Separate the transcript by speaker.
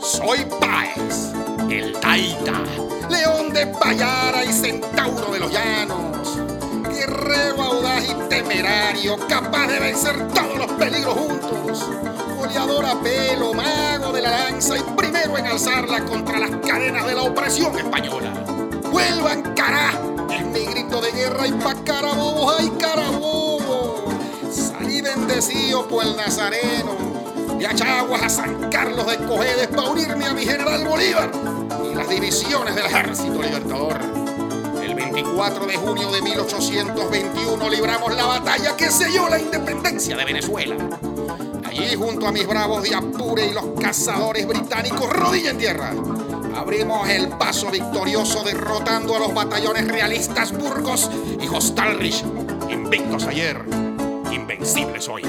Speaker 1: Soy Páez, el Taita, león de Payara y centauro de los llanos, guerrero audaz y temerario, capaz de vencer todos los peligros juntos, goleador a pelo, mago de la lanza y primero en alzarla contra las cadenas de la opresión española. ¡Vuelvan, cará! Es mi grito de guerra y pa' carabobos, ¡ay carabobo! Salí bendecido por el nazareno de Achaguas a San Carlos de Cojedes para unirme a mi general Bolívar y las divisiones del Ejército Libertador. El 24 de junio de 1821 libramos la batalla que selló la independencia de Venezuela. Allí, junto a mis bravos de Apure y los cazadores británicos, rodilla en tierra, abrimos el paso victorioso derrotando a los batallones realistas Burgos y Hostalrich, invictos ayer, invencibles hoy.